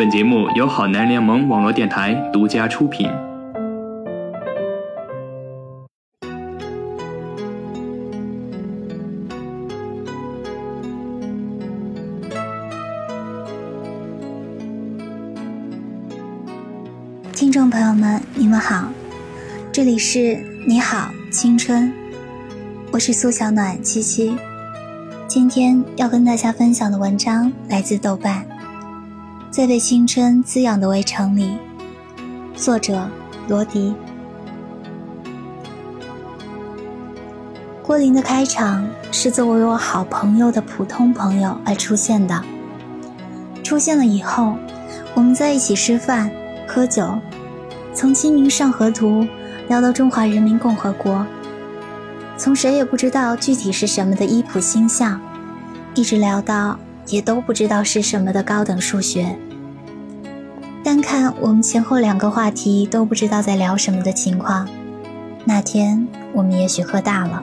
本节目由好男联盟网络电台独家出品。听众朋友们，你们好，这里是你好青春，我是苏小暖七七。今天要跟大家分享的文章来自豆瓣，在被青春滋养的围城里，作者罗迪。郭林的开场是作为我好朋友的普通朋友而出现的，出现了以后，我们在一起吃饭喝酒。从《清明上河图》聊到中华人民共和国，从谁也不知道具体是什么的伊普星象，一直聊到也都不知道是什么的高等数学。单看我们前后两个话题都不知道在聊什么的情况，那天我们也许喝大了。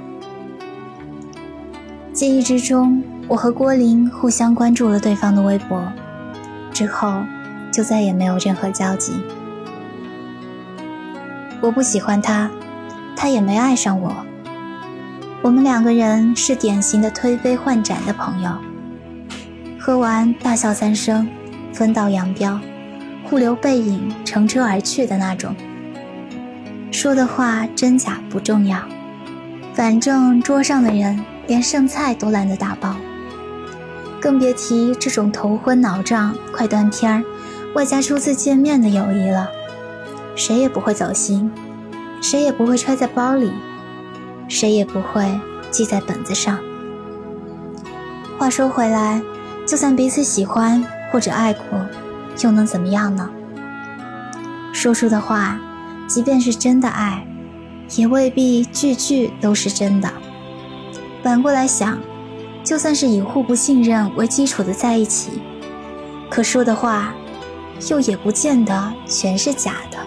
记忆之中，我和郭林互相关注了对方的微博，之后就再也没有任何交集。我不喜欢他，他也没爱上我。我们两个人是典型的推杯换盏的朋友，喝完大笑三声，分道扬镳，互留背影，乘车而去的那种。说的话真假不重要，反正桌上的人连剩菜都懒得打包，更别提这种头昏脑胀、快断片儿，外加初次见面的友谊了。谁也不会走心，谁也不会揣在包里，谁也不会记在本子上。话说回来，就算彼此喜欢或者爱过，又能怎么样呢？说出的话，即便是真的爱，也未必句句都是真的。反过来想，就算是以互不信任为基础的在一起，可说的话，又也不见得全是假的。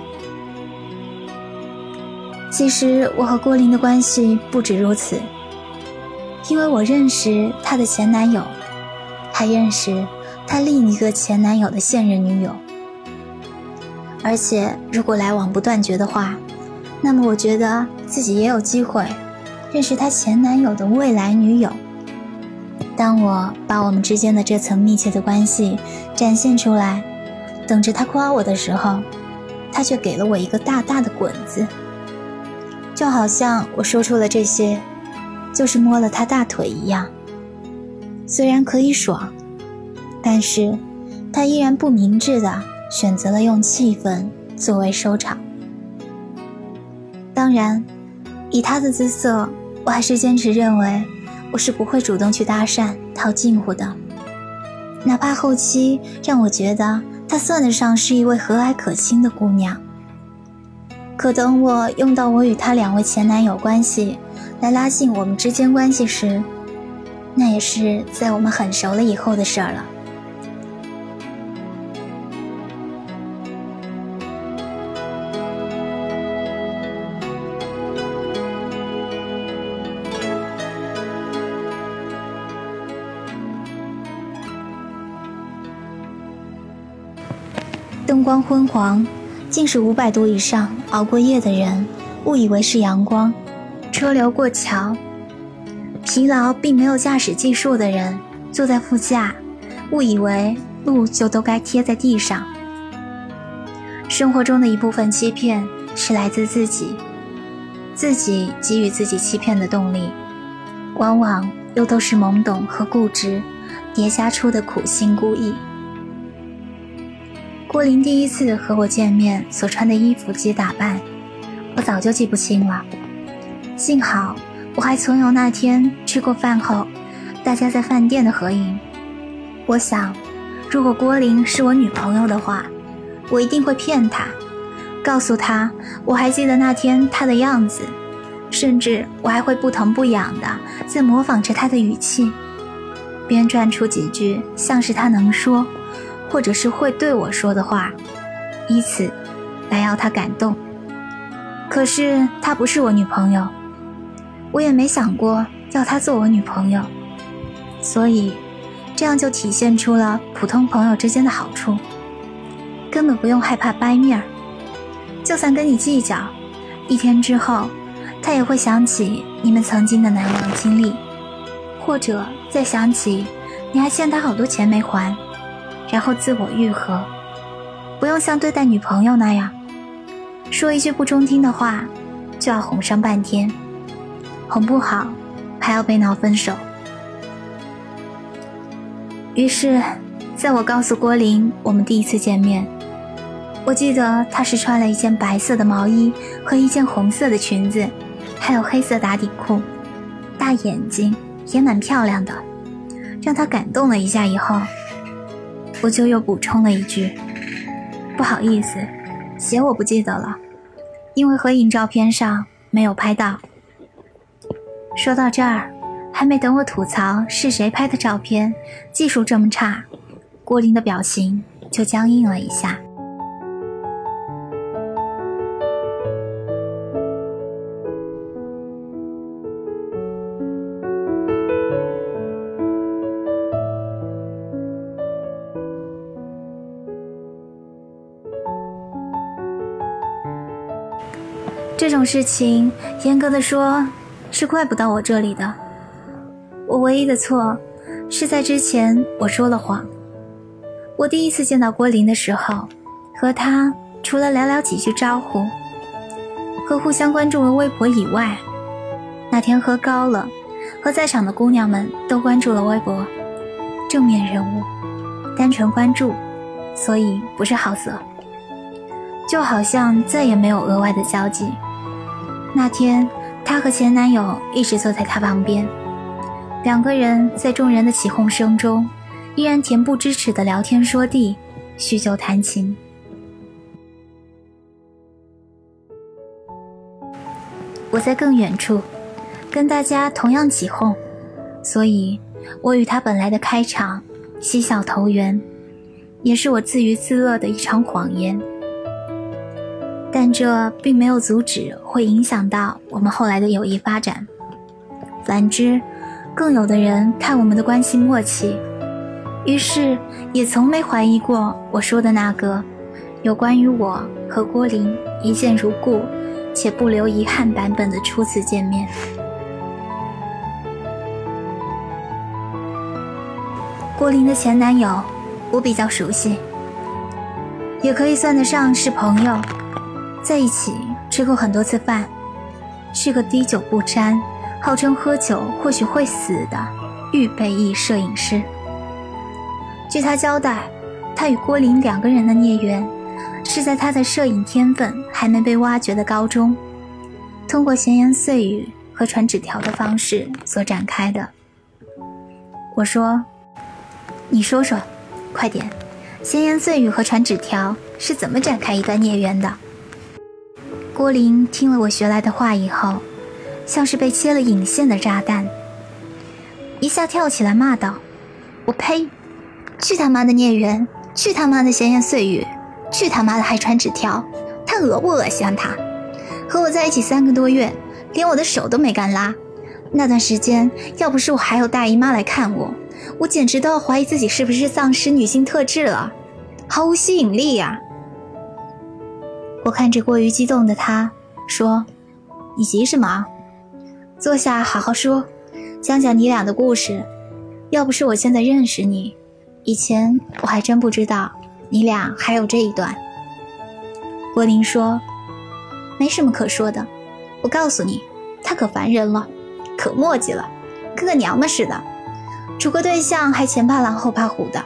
其实我和郭林的关系不止如此，因为我认识她的前男友，还认识她另一个前男友的现任女友。而且如果来往不断绝的话，那么我觉得自己也有机会认识她前男友的未来女友。当我把我们之间的这层密切的关系展现出来，等着他夸我的时候，他却给了我一个大大的滚子。就好像我说出了这些，就是摸了他大腿一样。虽然可以爽，但是他依然不明智的选择了用气氛作为收场。当然，以他的姿色，我还是坚持认为我是不会主动去搭讪、套近乎的，哪怕后期让我觉得她算得上是一位和蔼可亲的姑娘。可等我用到我与他两位前男友关系来拉近我们之间关系时，那也是在我们很熟了以后的事儿了。光昏黄。近视五百度以上熬过夜的人，误以为是阳光；车流过桥，疲劳并没有驾驶技术的人坐在副驾，误以为路就都该贴在地上。生活中的一部分欺骗是来自自己，自己给予自己欺骗的动力，往往又都是懵懂和固执叠加出的苦心孤诣。郭林第一次和我见面所穿的衣服及打扮，我早就记不清了。幸好我还存有那天吃过饭后，大家在饭店的合影。我想，如果郭林是我女朋友的话，我一定会骗她，告诉她我还记得那天她的样子，甚至我还会不疼不痒的在模仿着她的语气，编撰出几句像是她能说。或者是会对我说的话，以此来要他感动。可是她不是我女朋友，我也没想过要她做我女朋友，所以这样就体现出了普通朋友之间的好处。根本不用害怕掰面儿。就算跟你计较，一天之后，他也会想起你们曾经的难忘经历，或者再想起你还欠他好多钱没还，然后自我愈合。不用像对待女朋友那样，说一句不中听的话，就要哄上半天，哄不好还要被闹分手。于是，在我告诉郭林我们第一次见面，我记得她是穿了一件白色的毛衣和一件红色的裙子，还有黑色打底裤，大眼睛也蛮漂亮的，让他感动了一下以后，我就又补充了一句：“不好意思，鞋我不记得了，因为合影照片上没有拍到。”说到这儿。还没等我吐槽是谁拍的照片，技术这么差，郭林的表情就僵硬了一下。这种事情，严格的说，是怪不到我这里的。我唯一的错，是在之前我说了谎。我第一次见到郭林的时候，和他除了聊聊几句招呼，和互相关注了微博以外，那天喝高了，和在场的姑娘们都关注了微博，正面人物，单纯关注，所以不是好色，就好像再也没有额外的交际。那天，她和前男友一直坐在她旁边。两个人在众人的起哄声中，依然恬不知耻的聊天说地，叙旧弹琴。我在更远处，跟大家同样起哄，所以我与他本来的开场嬉笑投缘，也是我自娱自乐的一场谎言。但这并没有阻止会影响到我们后来的友谊发展，反之。更有的人看我们的关系默契，于是也从没怀疑过我说的那个有关于我和郭林一见如故且不留遗憾版本的初次见面。郭林的前男友，我比较熟悉，也可以算得上是朋友，在一起吃过很多次饭，是个滴酒不沾。号称喝酒或许会死的预备役摄影师。据他交代，他与郭林两个人的孽缘，是在他的摄影天分还没被挖掘的高中，通过闲言碎语和传纸条的方式所展开的。我说：“你说说，快点，闲言碎语和传纸条是怎么展开一段孽缘的？”郭林听了我学来的话以后。像是被切了引线的炸弹，一下跳起来骂道：“我呸！去他妈的孽缘！去他妈的闲言碎语！去他妈的还传纸条！他恶不恶心啊？他和我在一起三个多月，连我的手都没敢拉。那段时间，要不是我还有大姨妈来看我，我简直都要怀疑自己是不是丧失女性特质了，毫无吸引力呀！”我看着过于激动的他，说：“你急什么？”坐下，好好说，讲讲你俩的故事。要不是我现在认识你，以前我还真不知道你俩还有这一段。郭林说：“没什么可说的，我告诉你，他可烦人了，可磨叽了，跟个娘们似的。处个对象还前怕狼后怕虎的。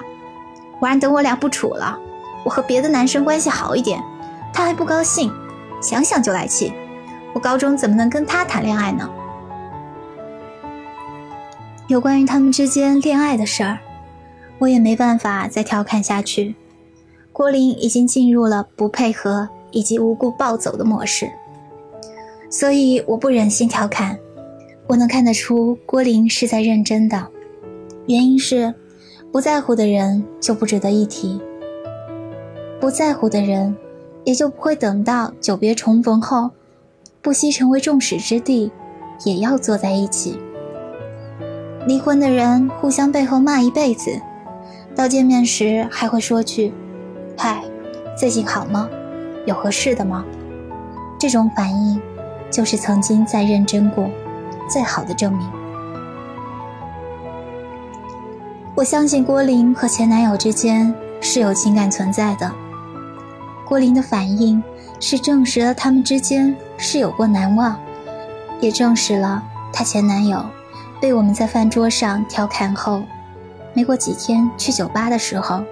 晚上等我俩不处了，我和别的男生关系好一点，他还不高兴，想想就来气。我高中怎么能跟他谈恋爱呢？”有关于他们之间恋爱的事儿，我也没办法再调侃下去。郭林已经进入了不配合以及无故暴走的模式，所以我不忍心调侃。我能看得出郭林是在认真的，原因是不在乎的人就不值得一提，不在乎的人也就不会等到久别重逢后，不惜成为众矢之的，也要坐在一起。离婚的人互相背后骂一辈子，到见面时还会说句：“嗨，最近好吗？有合适的吗？这种反应，就是曾经在认真过，最好的证明。我相信郭玲和前男友之间是有情感存在的。郭玲的反应是证实了他们之间是有过难忘，也证实了她前男友被我们在饭桌上调侃后，没过几天去酒吧的时候，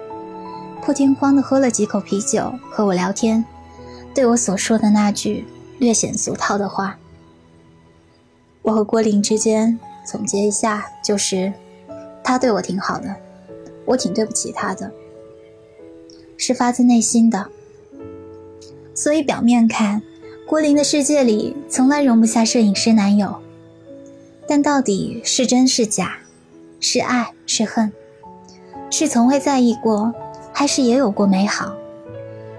破天荒的喝了几口啤酒和我聊天，对我所说的那句略显俗套的话。我和郭玲之间总结一下就是。他对我挺好的，我挺对不起他的，是发自内心的。所以表面看，郭玲的世界里从来容不下摄影师男友。但到底是真是假，是爱是恨，是从未在意过，还是也有过美好？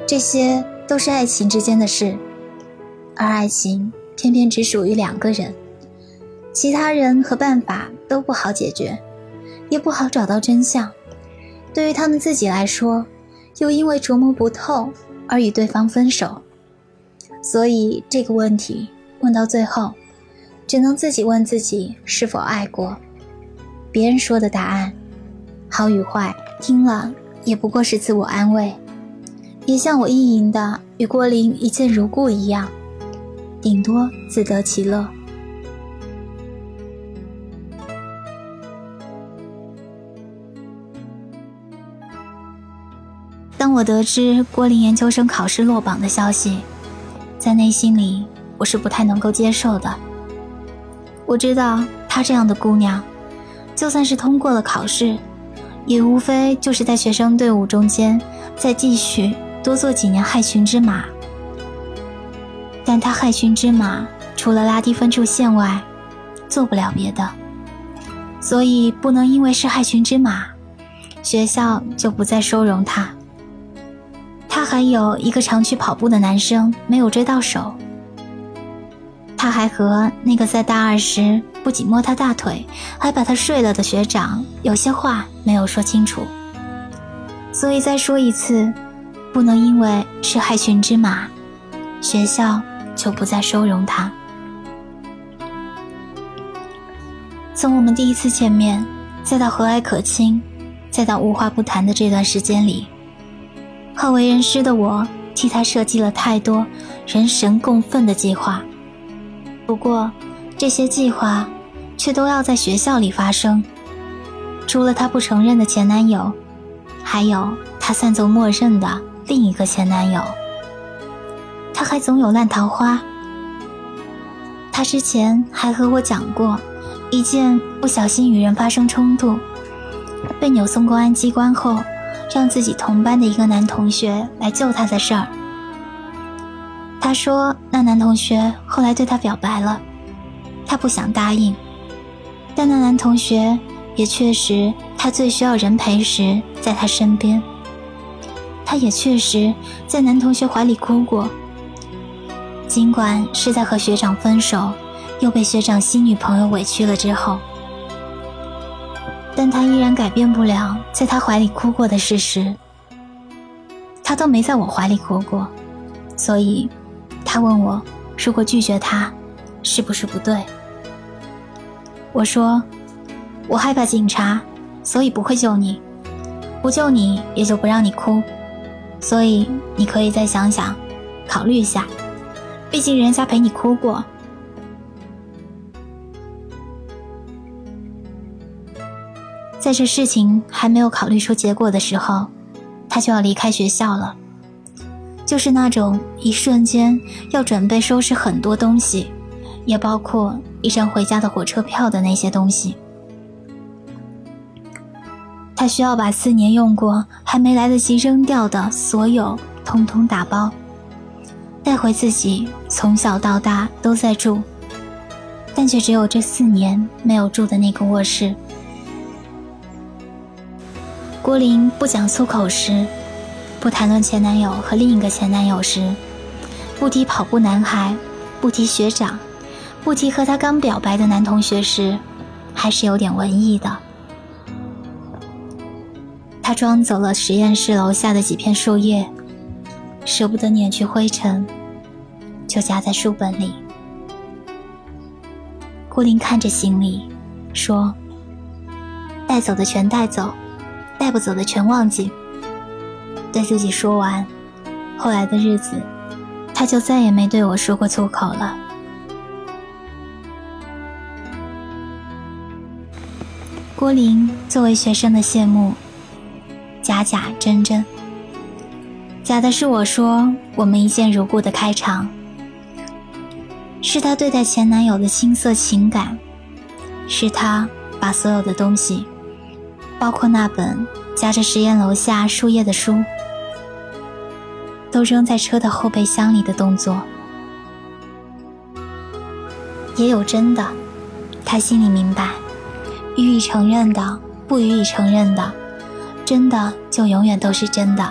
这些都是爱情之间的事，而爱情偏偏只属于两个人，其他人和办法都不好解决。也不好找到真相，对于他们自己来说，又因为琢磨不透而与对方分手，所以这个问题问到最后，只能自己问自己是否爱过。别人说的答案，好与坏，听了也不过是自我安慰，也像我意淫的与郭玲一见如故一样，顶多自得其乐。当我得知郭林研究生考试落榜的消息，在内心里我是不太能够接受的。我知道她这样的姑娘，就算是通过了考试，也无非就是在学生队伍中间再继续多做几年害群之马。但她害群之马，除了拉低分数线外，做不了别的。所以不能因为是害群之马，学校就不再收容她。还有一个常去跑步的男生没有追到手。他还和那个在大二时不仅摸他大腿，还把他睡了的学长有些话没有说清楚。所以再说一次，不能因为是害群之马，学校就不再收容他。从我们第一次见面，再到和蔼可亲，再到无话不谈的这段时间里。好为人师的我，替他设计了太多人神共愤的计划。不过，这些计划却都要在学校里发生。除了他不承认的前男友，还有他算作默认的另一个前男友。他还总有烂桃花。他之前还和我讲过一件不小心与人发生冲突，被扭送公安机关后。让自己同班的一个男同学来救他的事儿。他说，那男同学后来对他表白了，他不想答应，但那男同学也确实，他最需要人陪时在他身边。他也确实在男同学怀里哭过，尽管是在和学长分手，又被学长新女朋友委屈了之后。但他依然改变不了在他怀里哭过的事实。他都没在我怀里哭过，所以，他问我，如果拒绝他，是不是不对？我说，我害怕警察，所以不会救你，不救你也就不让你哭，所以你可以再想想，考虑一下，毕竟人家陪你哭过。在这事情还没有考虑出结果的时候，他就要离开学校了，就是那种一瞬间要准备收拾很多东西，也包括一张回家的火车票的那些东西。他需要把四年用过还没来得及扔掉的所有通通打包，带回自己从小到大都在住，但却只有这四年没有住的那个卧室。郭林不讲粗口时，不谈论前男友和另一个前男友时，不提跑步男孩，不提学长，不提和他刚表白的男同学时，还是有点文艺的。他装走了实验室楼下的几片树叶，舍不得碾去灰尘，就夹在书本里。郭林看着行李，说：“带走的全带走，带不走的全忘记。”对自己说完，后来的日子，他就再也没对我说过粗口了。郭林作为学生的谢幕，假假真真。假的是我说我们一见如故的开场，是他对待前男友的青涩情感，是他把所有的东西，包括那本夹着实验楼下树叶的书，都扔在车的后备箱里的动作。也有真的，他心里明白。予以承认的，不予以承认的，真的就永远都是真的。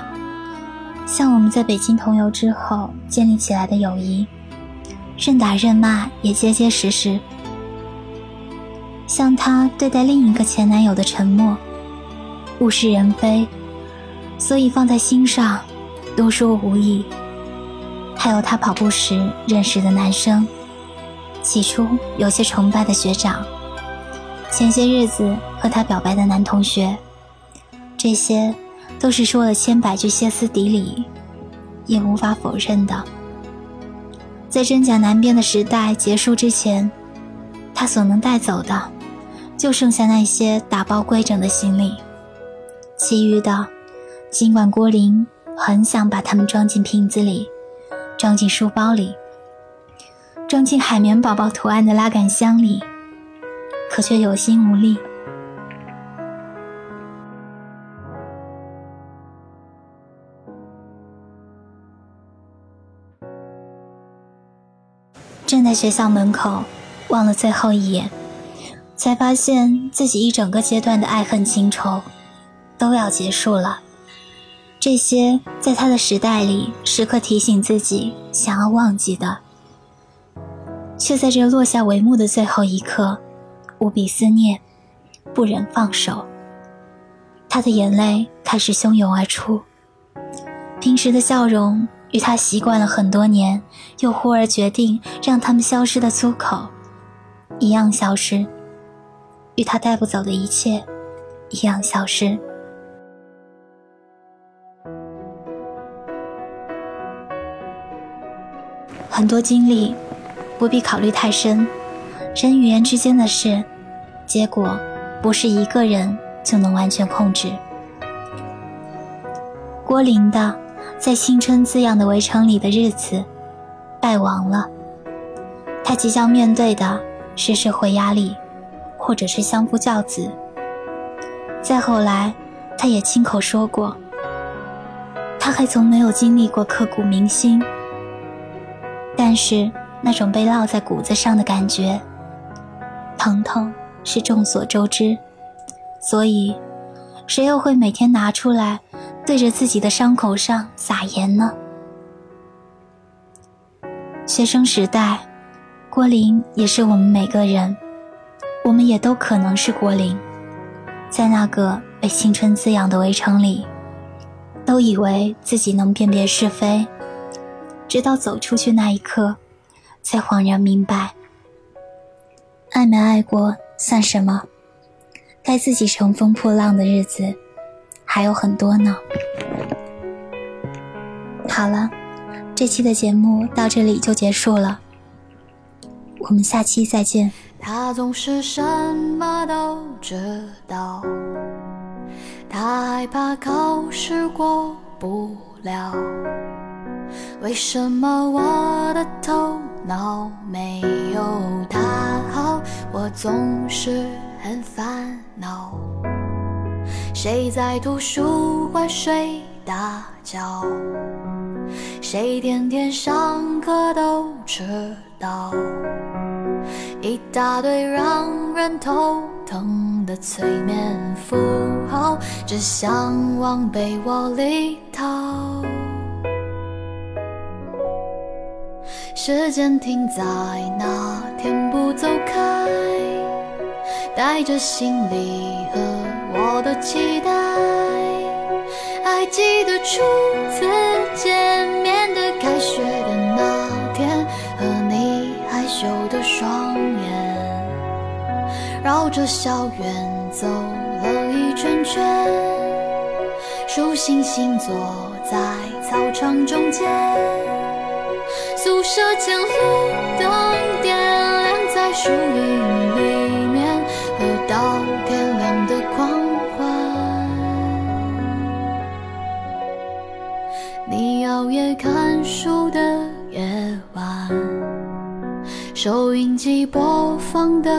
像我们在北京同游之后建立起来的友谊，任打任骂也结结实实。像他对待另一个前男友的沉默，物是人非，所以放在心上，多说无益。还有他跑步时认识的男生，起初有些崇拜的学长。前些日子和他表白的男同学，这些都是说了千百句歇斯底里，也无法否认的。在真假难辨的时代结束之前，他所能带走的，就剩下那些打包规整的行李，其余的，尽管郭林很想把它们装进瓶子里，装进书包里，装进海绵宝宝图案的拉杆箱里。可却有心无力。站在学校门口，望了最后一眼，才发现自己一整个阶段的爱恨情仇都要结束了。这些在他的时代里时刻提醒自己想要忘记的，却在这落下帷幕的最后一刻。无比思念，不忍放手。他的眼泪开始汹涌而出。平时的笑容与他习惯了很多年，又忽而决定让他们消失的粗口，一样消失。与他带不走的一切，一样消失。很多经历，不必考虑太深。人与人之间的事。结果，不是一个人就能完全控制。郭林的在青春滋养的围城里的日子，败亡了。他即将面对的是社会压力，或者是相夫教子。再后来，他也亲口说过，他还从没有经历过刻骨铭心。但是那种被烙在骨子上的感觉，疼痛。是众所周知，所以，谁又会每天拿出来，对着自己的伤口上撒盐呢？学生时代，郭林也是我们每个人，我们也都可能是郭林，在那个被青春滋养的围城里，都以为自己能辨别是非，直到走出去那一刻，才恍然明白，爱没爱过。算什么？该自己乘风破浪的日子还有很多呢。好了，这期的节目到这里就结束了，我们下期再见。他总是什么都知道，他害怕考试过不了。为什么我的头脑没有他好？我总是很烦恼。谁在图书馆睡大觉？谁天天上课都迟到？一大堆让人头疼的催眠符号，只想往被窝里逃。时间停在那天不走开带着行李和我的期待还记得初次见面的开学的那天和你害羞的双眼。绕着校园走了一圈圈数星星坐在操场中间。宿舍前路灯点亮在树荫里面，喝到天亮的狂欢。你熬夜看书的夜晚，收音机播放的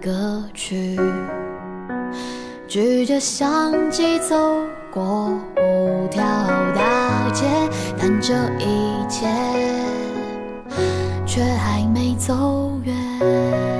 歌曲，举着相机走过五条大街，但这一切却还没走远。